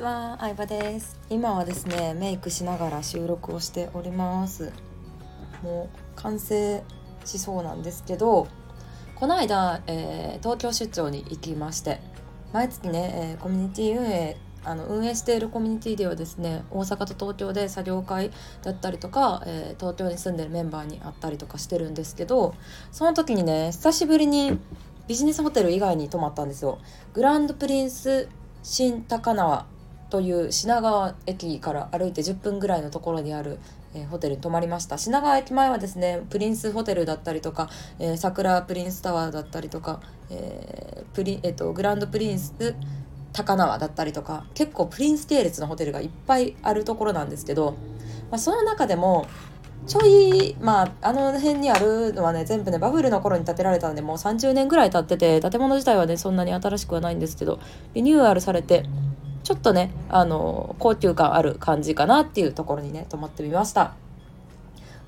ちは、相葉です。今はですねメイクしながら収録をしております。もう完成しそうなんですけどこの間、えー、東京出張に行きまして毎月ね、えー、コミュニティ運営あの運営しているコミュニティではですね大阪と東京で作業会だったりとか、えー、東京に住んでるメンバーに会ったりとかしてるんですけどその時にね久しぶりにビジネスホテル以外に泊まったんですよ。グランドプリンス新高輪という品川駅から歩いて10分ぐらいのところにある、えー、ホテルに泊まりました。品川駅前はですねプリンスホテルだったりとか、えー、桜プリンスタワーだったりとか、えープリえーと、グランドプリンス高輪だったりとか結構プリンス系列のホテルがいっぱいあるところなんですけど、まあ、その中でもちょいまああの辺にあるのはね全部ねバブルの頃に建てられたんでもう30年ぐらい経ってて建物自体はねそんなに新しくはないんですけどリニューアルされてちょっとねあの高級感ある感じかなっていうところにね泊まってみました。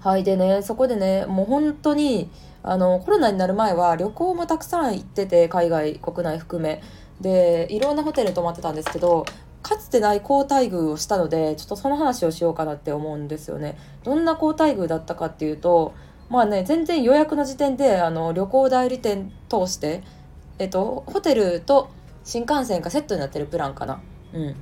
はいでねそこでねもう本当にあのコロナになる前は旅行もたくさん行ってて海外国内含め。でいろんなホテルに泊まってたんですけどかつてない好待遇をしたのでちょっとその話をしようかなって思うんですよね。どんな好待遇だったかっていうとまあね全然予約の時点であの旅行代理店通してえっとホテルと新幹線がセットになってるプランかな。うん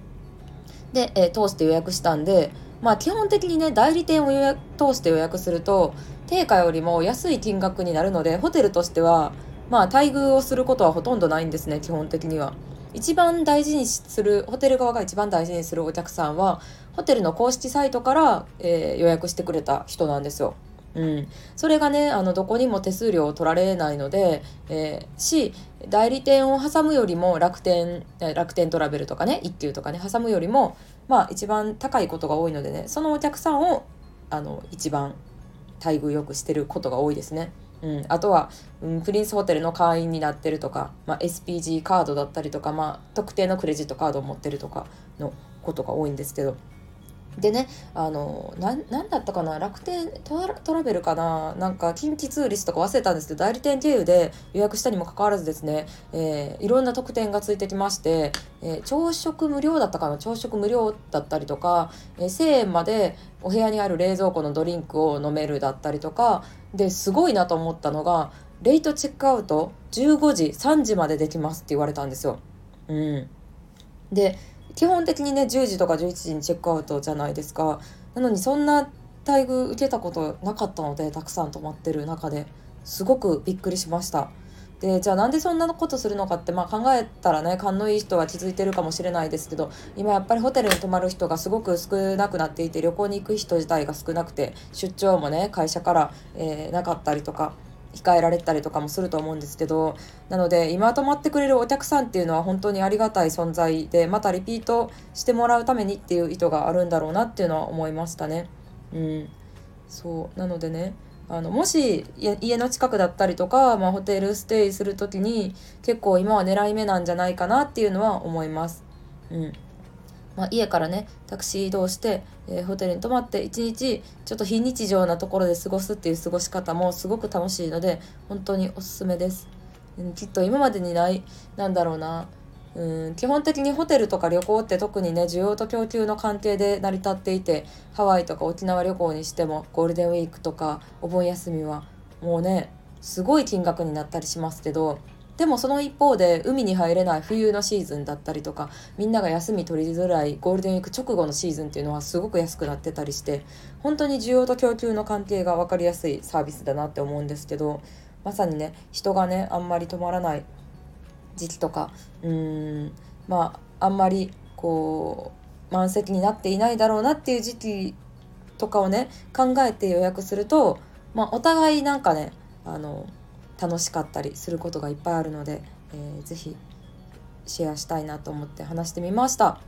で、えー、通して予約したんでまあ基本的にね代理店を予約通して予約すると定価よりも安い金額になるのでホテルとしてはまあ待遇をすることはほとんどないんですね基本的には。一番大事にするホテル側が一番大事にするお客さんはホテルの公式サイトから、えー、予約してくれた人なんですよ。うん、それがねあのどこにも手数料を取られないので、えー、し代理店を挟むよりも楽天楽天トラベルとかね一休とかね挟むよりもまあ一番高いことが多いのでねそのお客さんをあの一番待遇よくしてることが多いですね。うん、あとは、うん、プリンスホテルの会員になってるとか、まあ、SPG カードだったりとか、まあ、特定のクレジットカードを持ってるとかのことが多いんですけどでねあの何だったかな楽天トラベルかななんか近畿ツーリストとか忘れたんですけど代理店経由で予約したにもかかわらずですね、えー、いろんな特典がついてきまして、えー、朝食無料だったかな朝食無料だったりとか、えー、1000円までお部屋にある冷蔵庫のドリンクを飲めるだったりとかですごいなと思ったのがレイトチェックアウト15時3時までできますって言われたんですよ。うん、で基本的にね10時とか11時にチェックアウトじゃないですか。なのにそんな待遇受けたことなかったのでたくさん泊まってる中ですごくびっくりしました。でじゃあなんでそんなことするのかって、まあ、考えたらね勘のいい人は気づいてるかもしれないですけど今やっぱりホテルに泊まる人がすごく少なくなっていて旅行に行く人自体が少なくて出張もね会社から、えー、なかったりとか控えられたりとかもすると思うんですけどなので今泊まってくれるお客さんっていうのは本当にありがたい存在でまたリピートしてもらうためにっていう意図があるんだろうなっていうのは思いましたね。うん、そうなのでねあのもし家の近くだったりとか、まあ、ホテルステイする時に結構今は狙い目なんじゃないかなっていうのは思います。うんまあ、家からねタクシー移動して、えー、ホテルに泊まって一日ちょっと非日常なところで過ごすっていう過ごし方もすごく楽しいので本当におすすめです。うん、きっと今までにないなんだろうなうん基本的にホテルとか旅行って特にね需要と供給の関係で成り立っていてハワイとか沖縄旅行にしてもゴールデンウィークとかお盆休みはもうねすごい金額になったりしますけどでもその一方で海に入れない冬のシーズンだったりとかみんなが休み取りづらいゴールデンウィーク直後のシーズンっていうのはすごく安くなってたりして本当に需要と供給の関係が分かりやすいサービスだなって思うんですけどまさにね人がねあんまり止まらない時期とかうーんまああんまりこう満席になっていないだろうなっていう時期とかをね考えて予約すると、まあ、お互いなんかねあの楽しかったりすることがいっぱいあるので、えー、ぜひシェアしたいなと思って話してみました。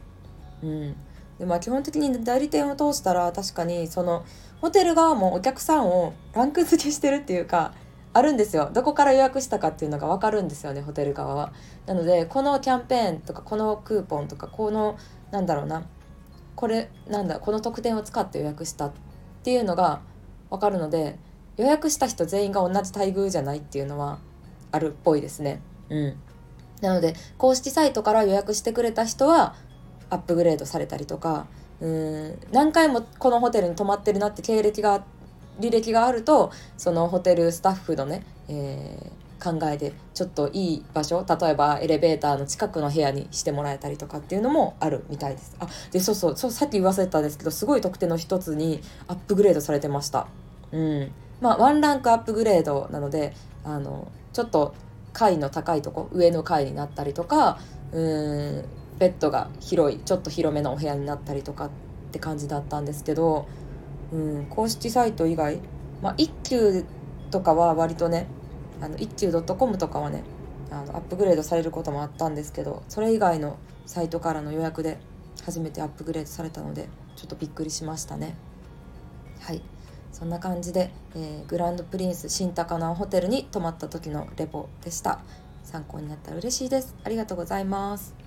うんでまあ、基本的に代理店を通したら確かにそのホテル側もお客さんをランク付けしてるっていうかあるんですよどこから予約したかっていうのが分かるんですよねホテル側は。なのでこのキャンペーンとかこのクーポンとかこのなんだろうなこれなんだこの特典を使って予約したっていうのが分かるので予約した人全員が同じ待遇じゃないっていうのはあるっぽいですね。うん。なので、公式サイトから予約してくれた人は、アップグレードされたりとかうん何回もこのホテルに泊まってるなって経歴が履歴があるとそのホテルスタッフのね、えー、考えでちょっといい場所例えばエレベーターの近くの部屋にしてもらえたりとかっていうのもあるみたいですあでそうそうそうさっき言わせたんですけどすごい特典の一つにアップグレードされてましたうんまあワンランクアップグレードなのであのちょっと階の高いとこ上の階になったりとかうんベッドが広いちょっと広めのお部屋になったりとかって感じだったんですけど、うん、公式サイト以外、まあ、一休とかは割とねあの一休 .com とかはねあのアップグレードされることもあったんですけどそれ以外のサイトからの予約で初めてアップグレードされたのでちょっとびっくりしましたね。はい。そんな感じで、えー、グランドプリンス新高輪ホテルに泊まった時のレポでした。参考になったら嬉しいです。ありがとうございます。